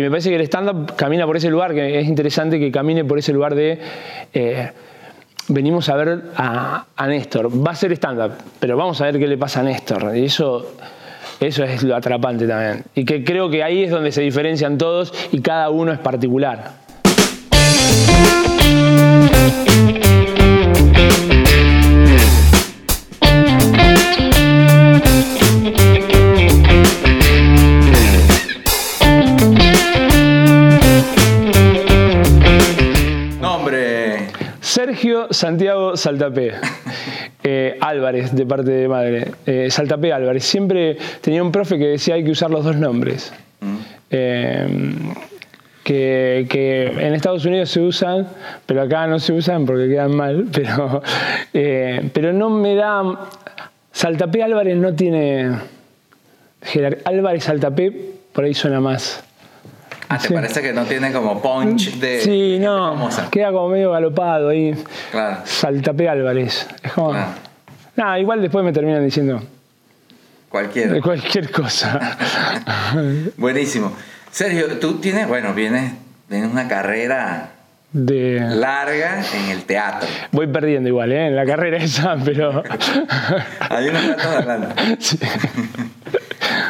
Y me parece que el stand-up camina por ese lugar, que es interesante que camine por ese lugar de... eh, venimos a ver a, a Néstor. Va a ser stand-up, pero vamos a ver qué le pasa a Néstor. Y eso, eso es lo atrapante también. Y que creo que ahí es donde se diferencian todos y cada uno es particular. Sergio Santiago Saltapé. Eh, Álvarez, de parte de madre. Eh, Saltapé Álvarez. Siempre tenía un profe que decía hay que usar los dos nombres. Eh, que, que en Estados Unidos se usan, pero acá no se usan porque quedan mal. Pero, eh, pero no me da. Saltapé Álvarez no tiene. Álvarez Saltapé por ahí suena más. Ah, ¿te Sí. parece que no tiene como punch de. Sí, de no. famosa? Queda como medio galopado ahí. Claro. Saltapé Álvarez. Es como. Claro. Igual después me terminan diciendo Cualquiera. de cualquier cosa. Buenísimo. Sergio, tú tienes, bueno, vienes, tienes una carrera De... larga en el teatro. Voy perdiendo igual, ¿eh? En la carrera esa, pero. Hay unos ratos adelante. Sí.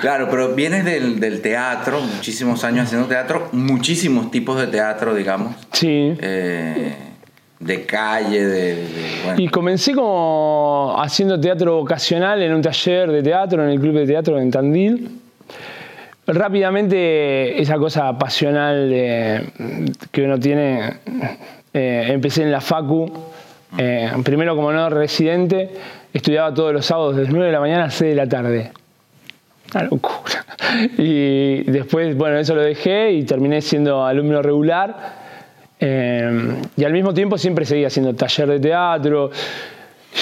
Claro, pero vienes del, del teatro, muchísimos años haciendo teatro, muchísimos tipos de teatro, digamos, Sí. eh, de calle, de... de- bueno. Y comencé como haciendo teatro vocacional en un taller de teatro, en el club de teatro en Tandil. Rápidamente esa cosa pasional de- que uno tiene, eh, empecé en la Facu, eh, primero como no residente, estudiaba todos los sábados desde 9 de la mañana a 6 de la tarde. Una locura. Y después, bueno, eso lo dejé y terminé siendo alumno regular. Eh, y al mismo tiempo siempre seguía haciendo taller de teatro.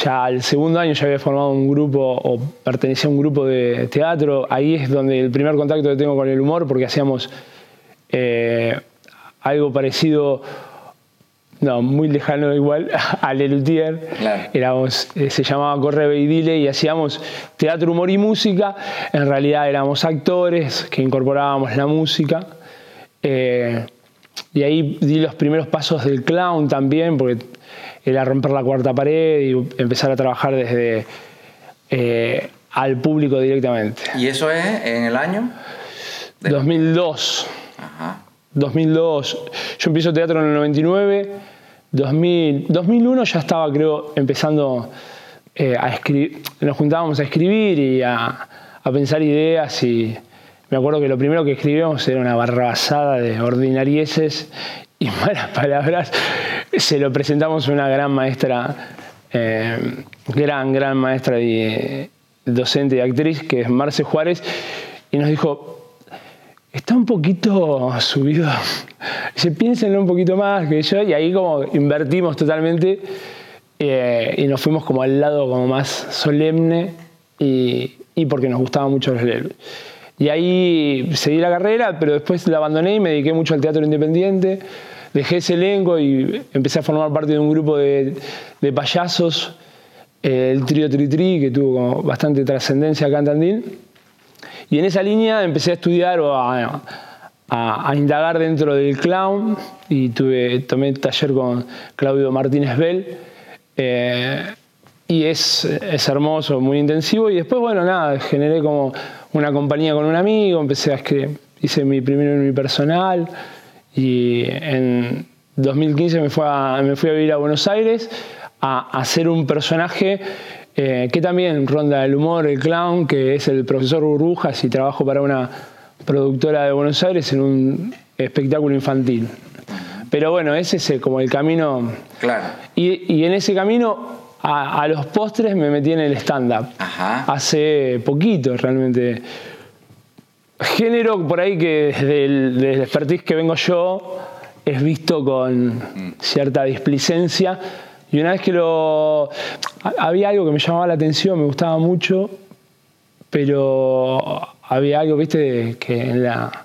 Ya al segundo año ya había formado un grupo o pertenecía a un grupo de teatro. Ahí es donde el primer contacto que tengo con el humor, porque hacíamos eh, algo parecido, no, muy lejano igual, a Lelutier. Claro. Éramos, eh, se llamaba Corre y Dile y hacíamos teatro, humor y música. En realidad éramos actores que incorporábamos la música. Eh, y ahí di los primeros pasos del clown también, porque era romper la cuarta pared y empezar a trabajar desde eh, al público directamente. ¿Y eso es en el año? De- 2002. Ajá. 2002. Yo empiezo teatro en el 99. 2000, 2001 ya estaba, creo, empezando eh, a escribir. Nos juntábamos a escribir y a, pensar ideas. Y me acuerdo que lo primero que escribíamos era una barrabasada de ordinarieses y malas palabras. Se lo presentamos a una gran maestra, eh, gran, gran maestra y docente y actriz, que es Marce Juárez, y nos dijo, está un poquito subido. Dice, piénsenlo un poquito más que yo. Y ahí como invertimos totalmente eh, y nos fuimos como al lado como más solemne y, y porque nos gustaban mucho los leros. Y ahí seguí la carrera, pero después la abandoné y me dediqué mucho al teatro independiente. Dejé ese elenco y empecé a formar parte de un grupo de, de payasos, eh, el trío Tri Tri, que tuvo bastante trascendencia acá en Tandil. Y en esa línea empecé a estudiar o a, indagar dentro del clown y tuve, tomé taller con Claudio Martínez Bell. eh, y es, es hermoso, muy intensivo. Y después, bueno, nada, generé como una compañía con un amigo, empecé a escribir, hice mi primero en mi personal. Y en 2015 me, fue a- me fui a vivir a Buenos Aires a hacer un personaje eh, que también ronda el humor, el clown, que es el profesor Burbujas y trabajo para una productora de Buenos Aires en un espectáculo infantil. Pero bueno, ese es eh, como el camino. Claro. Y, y en ese camino, a, a los postres me metí en el stand-up. Ajá. Hace poquito realmente. Género por ahí que desde el, desde el expertise que vengo yo es visto con cierta displicencia. Y una vez que lo. ha- Había algo que me llamaba la atención, me gustaba mucho, pero había algo, viste, que en la.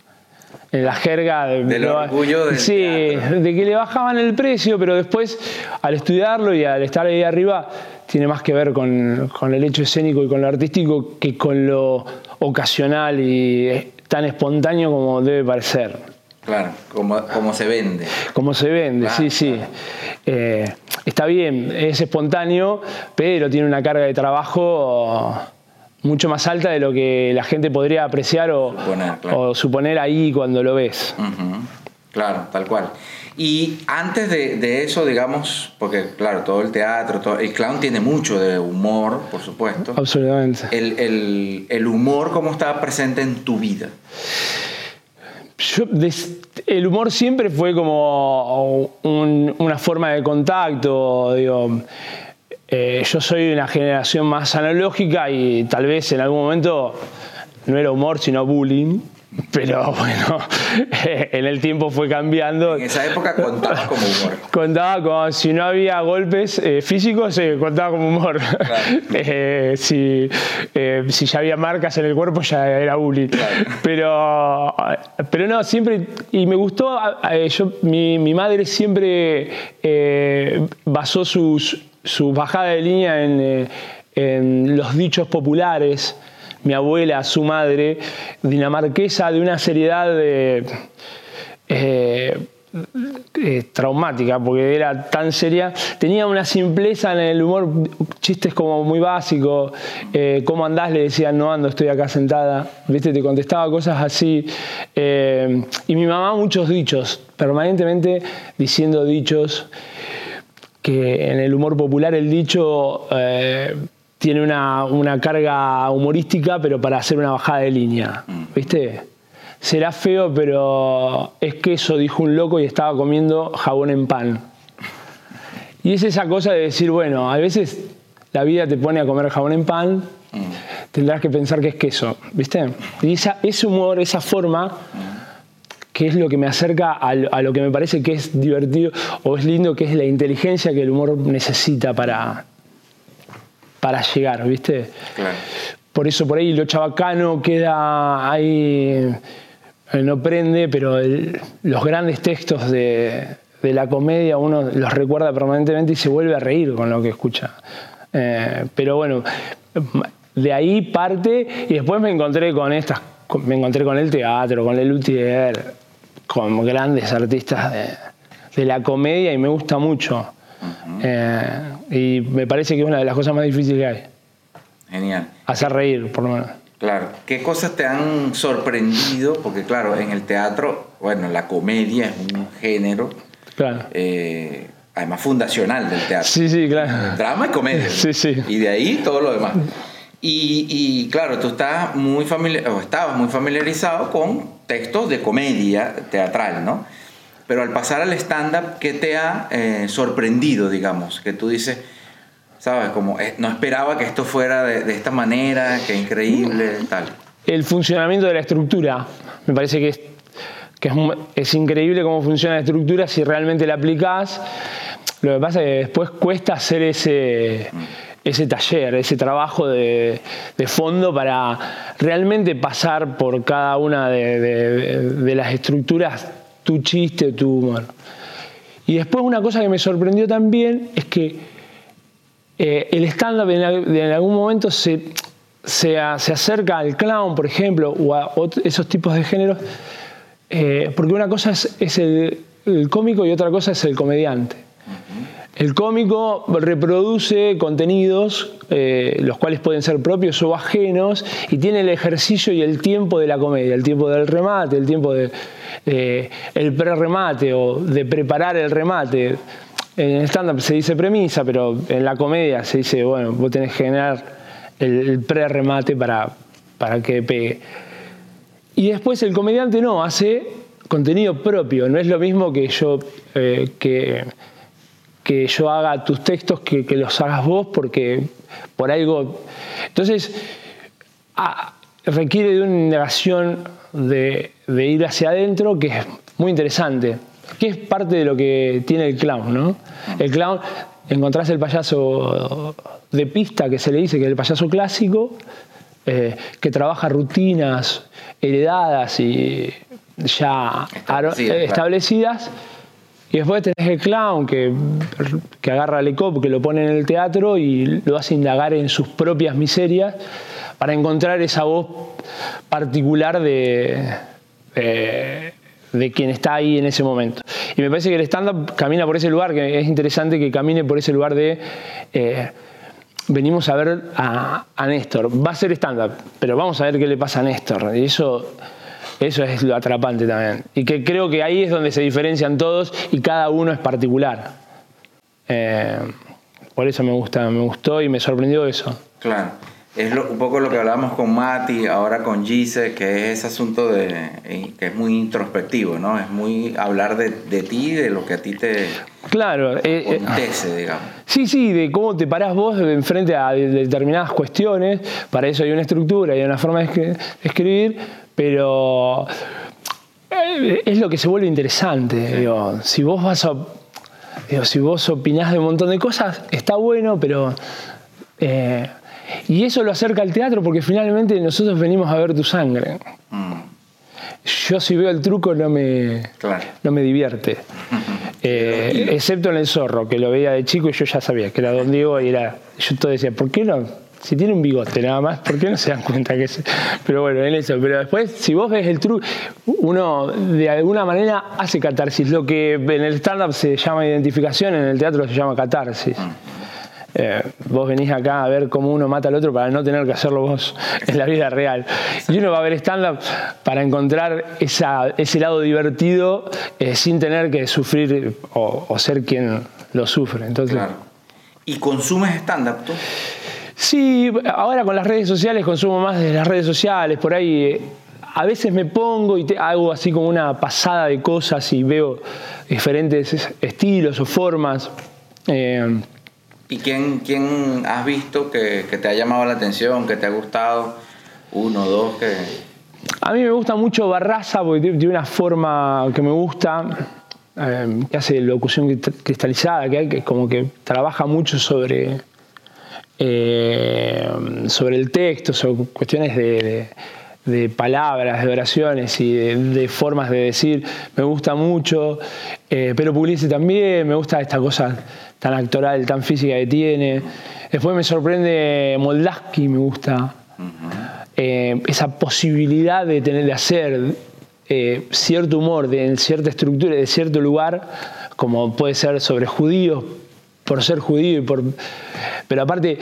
En la jerga de- Del orgullo del Sí, teatro. de que le bajaban el precio, pero después al estudiarlo y al estar ahí arriba tiene más que ver con, con el hecho escénico y con lo artístico que con lo ocasional y eh, tan espontáneo como debe parecer. Claro, como, se vende. Como se vende, sí, sí. Eh, está bien, es espontáneo, pero tiene una carga de trabajo mucho más alta de lo que la gente podría apreciar o suponer, ahí cuando lo ves. Claro, tal cual. Y antes de, eso, digamos, porque claro, todo el teatro, todo, el clown tiene mucho de humor, por supuesto. Absolutamente. El, humor, ¿cómo estaba presente en tu vida? El humor siempre fue como una forma de contacto. Eh, yo soy de una generación más analógica y tal vez en algún momento no era humor, sino bullying. Pero bueno, en el tiempo fue cambiando. En esa época contaba como humor. Contaba como si no había golpes eh, físicos, se contaba como humor. Eh, si, eh, si, ya había marcas en el cuerpo, ya era bullying. Pero, pero no, siempre. Y me gustó. Yo, mi, mi madre siempre basó sus, su bajada de línea en, en los dichos populares mi abuela, su madre, dinamarquesa de una seriedad de, eh, eh, traumática, porque era tan seria, tenía una simpleza en el humor, chistes como muy básicos, eh, ¿cómo andás? Le decían, no ando, estoy acá sentada, ¿viste? Te contestaba cosas así. y mi mamá muchos dichos, permanentemente diciendo dichos, que en el humor popular el dicho tiene una, carga humorística, pero para hacer una bajada de línea. Mm. ¿Viste? Será feo, pero es queso, dijo un loco y estaba comiendo jabón en pan. Y es esa cosa de decir, bueno, a veces la vida te pone a comer jabón en pan, mm. tendrás que pensar que es queso, ¿viste? Y esa, ese humor, esa forma, que es lo que me acerca a, a, lo que me parece que es divertido o es lindo, que es la inteligencia que el humor necesita para, para llegar, ¿viste? Por eso por ahí lo chabacano queda ahí, eh, no prende, pero los grandes textos de, la comedia uno los recuerda permanentemente y se vuelve a reír con lo que escucha. Eh, pero bueno, de ahí parte y después me encontré con estas, me encontré con el teatro, con el luthier, con grandes artistas de, de la comedia y me gusta mucho. Eh, y me parece que es una de las cosas más difíciles que hay. Genial. Hacer reír, por lo menos. Claro. ¿Qué cosas te han sorprendido? Porque claro, en el teatro, bueno, la comedia es un género. Claro. Eh, además fundacional del teatro. Sí, sí, claro. Drama y comedia. Sí, sí. Y de ahí todo lo demás. Y, y, claro, tú estás muy familiar, o estabas muy familiarizado con textos de comedia teatral, ¿no? Pero al pasar al stand-up, ¿qué te ha eh, sorprendido, digamos? Que tú dices, ¿sabes? Como eh, no esperaba que esto fuera de, esta manera, que increíble, tal. El funcionamiento de la estructura. Me parece que es, que es, increíble cómo funciona la estructura si realmente la aplicás. Lo que pasa es que después cuesta hacer ese, ese taller, ese trabajo de, de, fondo para realmente pasar por cada una de, de las estructuras tu chiste, tu humor. Y después una cosa que me sorprendió también es que eh, el stand-up en, algún momento se, se, acerca al clown, por ejemplo, o a esos tipos de géneros, eh, porque una cosa es, el, cómico y otra cosa es el comediante. El cómico reproduce contenidos, eh, los cuales pueden ser propios o ajenos, y tiene el ejercicio y el tiempo de la comedia, el tiempo del remate, el tiempo de, el pre-remate o de preparar el remate. En el stand-up se dice premisa, pero en la comedia se dice, bueno, vos tenés que generar el, pre-remate para, para que pegue. Y después el comediante no, hace contenido propio, no es lo mismo que yo, eh, que, que yo haga tus textos que, que, los hagas vos, porque por algo... Entonces, ah, requiere de una indagación de, ir hacia adentro que es muy interesante, que es parte de lo que tiene el clown, ¿no? El clown, encontrás el payaso de pista, que se le dice que es el payaso clásico, eh, que trabaja rutinas heredadas y ya establecidas. Y después tenés el clown que, que agarra al ECOP, que lo pone en el teatro y lo hace indagar en sus propias miserias para encontrar esa voz particular de, de quien está ahí en ese momento. Y me parece que el stand-up camina por ese lugar, que es interesante que camine por ese lugar de... eh, venimos a ver a, a Néstor. Va a ser stand-up, pero vamos a ver qué le pasa a Néstor. Y eso, eso es lo atrapante también. Y que creo que ahí es donde se diferencian todos y cada uno es particular. Eh, por eso me gusta, me gustó y me sorprendió eso. Claro. Es un poco lo que hablábamos con Mati, ahora con Gise, que es ese asunto de eh, que es muy introspectivo, ¿no? Es muy hablar de, de ti, de lo que a ti te Claro, eh, eh, digamos. Sí, sí, de cómo te parás vos enfrente a de- determinadas cuestiones. Para eso hay una estructura, hay una forma de escri- de escribir, pero eh, es lo que se vuelve interesante. digo. si vos vas a. digo, si vos opinás de un montón de cosas, está bueno, pero. eh, y eso lo acerca al teatro porque finalmente nosotros venimos a ver tu sangre. Mm, Yo si veo el truco no me, claro. no me divierte. Eh, excepto en el zorro, que lo veía de chico y yo ya sabía que era Don Diego y era. Yo todo decía, ¿por qué no? Si tiene un bigote nada más, ¿por qué no se dan cuenta que es.? Pero bueno, en eso. Pero después, si vos ves el truco, uno de alguna manera hace catarsis. Lo que en el stand-up se llama identificación, en el teatro se llama catarsis. Eh, vos venís acá a ver cómo uno mata al otro para no tener que hacerlo vos en la vida real. Y uno va a ver stand-up para encontrar esa, ese lado divertido eh, sin tener que sufrir o, o ser quien lo sufre. Entonces, Claro. ¿Y consumes stand-up tú? Sí, ahora con las redes sociales consumo más de las redes sociales, por ahí eh, a veces me pongo y te- hago así como una pasada de cosas y veo diferentes es- estilos o formas. Eh, ¿Y quién, quién has visto que, te ha llamado la atención, que te ha gustado? Uno, dos, que... A mí me gusta mucho Barraza porque tiene una forma que me gusta, eh, que hace locución cristalizada, que, que como que trabaja mucho sobre, eh, sobre el texto, sobre cuestiones de- de palabras, de oraciones y de, de formas de decir. Me gusta mucho, eh, pero Pugliese también, me gusta esta cosa tan actoral, tan física que tiene. Después me sorprende Moldaski, me gusta eh, esa posibilidad de tener de hacer eh, cierto humor de, en cierta estructura de cierto lugar como puede ser sobre judíos por ser judío y por pero aparte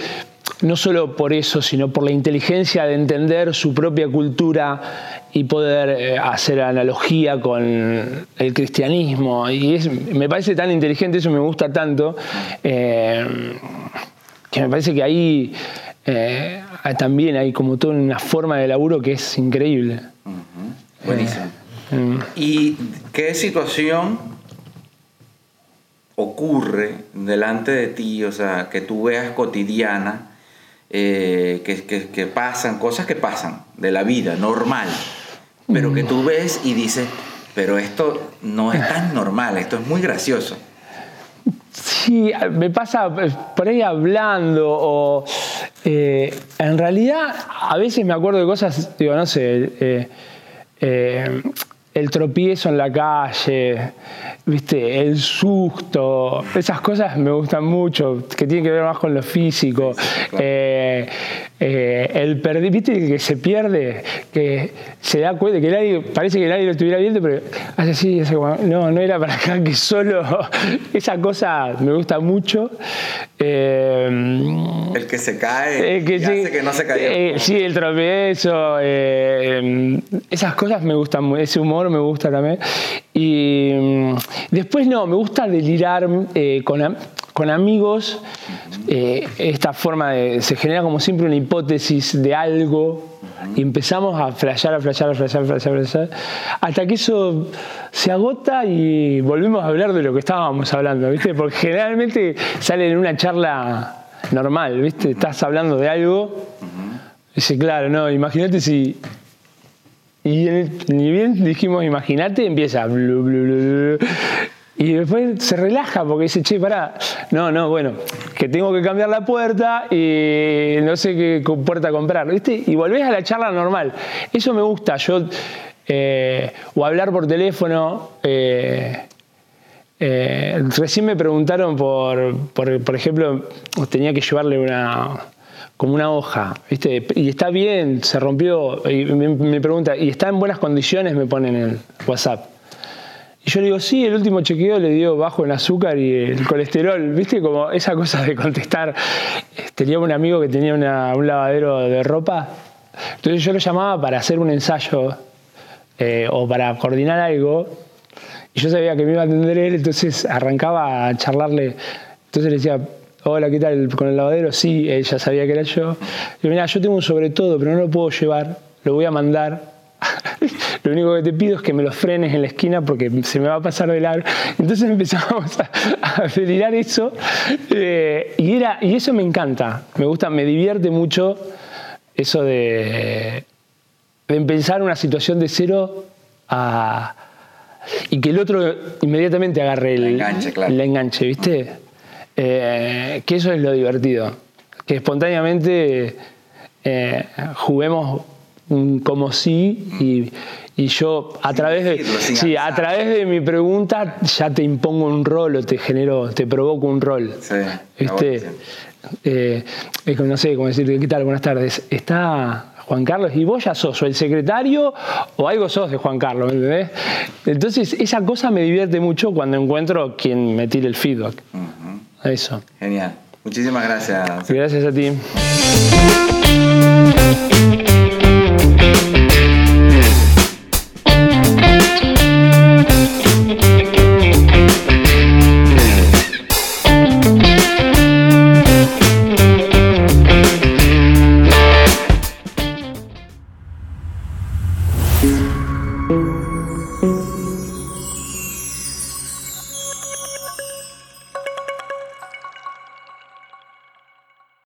no solo por eso sino por la inteligencia de entender su propia cultura y poder eh, hacer analogía con el cristianismo y es- me parece tan inteligente eso me gusta tanto eh, que me parece que ahí eh, también hay como toda una forma de laburo que es increíble. Buenísimo. Mm. ¿Y qué situación ocurre delante de ti, o sea, que tú veas cotidiana, eh, que, que- que pasan, cosas que pasan de la vida, normal, pero que tú ves y dices, pero esto no es tan normal, esto es muy gracioso. Sí, me pasa eh, por ahí hablando o eh, en realidad a veces me acuerdo de cosas, digo, no sé, eh, el tropiezo en la calle, viste, el susto, esas cosas me gustan mucho, que tienen que ver más con lo físico. claro. Eh, eh, el perdi- viste el que se pierde, que se da cuenta que nadie, parece que nadie lo estuviera viendo, pero hace así, hace como, no, no era para acá, que solo esa cosa me gusta mucho. Eh, El que se cae eh, que sí, hace que no se caiga. eh, sí, el tropiezo, esas cosas me gustan, ese humor me gusta también. Y mm, después no, me gusta delirar con, con amigos. eh, esta forma de, se genera como siempre una hipótesis de algo. Y empezamos a flashear, a flashear, a flashear, a flashear, a flashear, hasta que eso se agota y volvemos a hablar de lo que estábamos hablando, ¿viste? Porque generalmente sale en una charla normal, ¿viste? Estás hablando de algo. Dice, claro, no, imagínate si. Y ni bien dijimos, imagínate, empieza. blu, blu. Y después se relaja porque dice, che, pará. No, no, bueno, que tengo que cambiar la puerta y no sé qué puerta comprar, ¿viste? Y volvés a la charla normal. Eso me gusta. Yo. eh, o hablar por teléfono. eh, eh, recién me preguntaron por, por, por ejemplo, tenía que llevarle una como una hoja, ¿viste? Y está bien, se rompió. Y me, me pregunta, ¿y está en buenas condiciones? Me ponen en WhatsApp. Y yo le digo, sí, el último chequeo le dio bajo en azúcar y el colesterol, ¿viste? Como esa cosa de contestar. Tenía un amigo que tenía un lavadero de ropa, entonces yo lo llamaba para hacer un ensayo eh, o para coordinar algo, y yo sabía que me iba a atender él, entonces arrancaba a charlarle. Entonces le decía, hola, ¿qué tal? ¿Con el lavadero? Sí, ella sabía que era yo. Y mira, yo tengo un sobre todo, pero no lo puedo llevar, lo voy a mandar. lo único que te pido es que me lo frenes en la esquina porque se me va a pasar de largo. Entonces empezamos a, a eso eh, y, era, y eso me encanta, me gusta, me divierte mucho eso de, de empezar una situación de cero a, y que el otro inmediatamente agarre el, enganche, claro. el enganche, ¿viste? Eh, que eso es lo divertido, que espontáneamente eh, juguemos como sí y, y yo a través de sí, a través de mi pregunta ya te impongo un rol o te genero te provoco un rol. Sí, ¿viste? Eh, no sé cómo decir qué tal buenas tardes. Está Juan Carlos y vos ya sos o el secretario o algo sos de Juan Carlos entonces esa cosa me divierte mucho cuando encuentro quien me tire el feedback. Eso. Genial. Muchísimas gracias. gracias a ti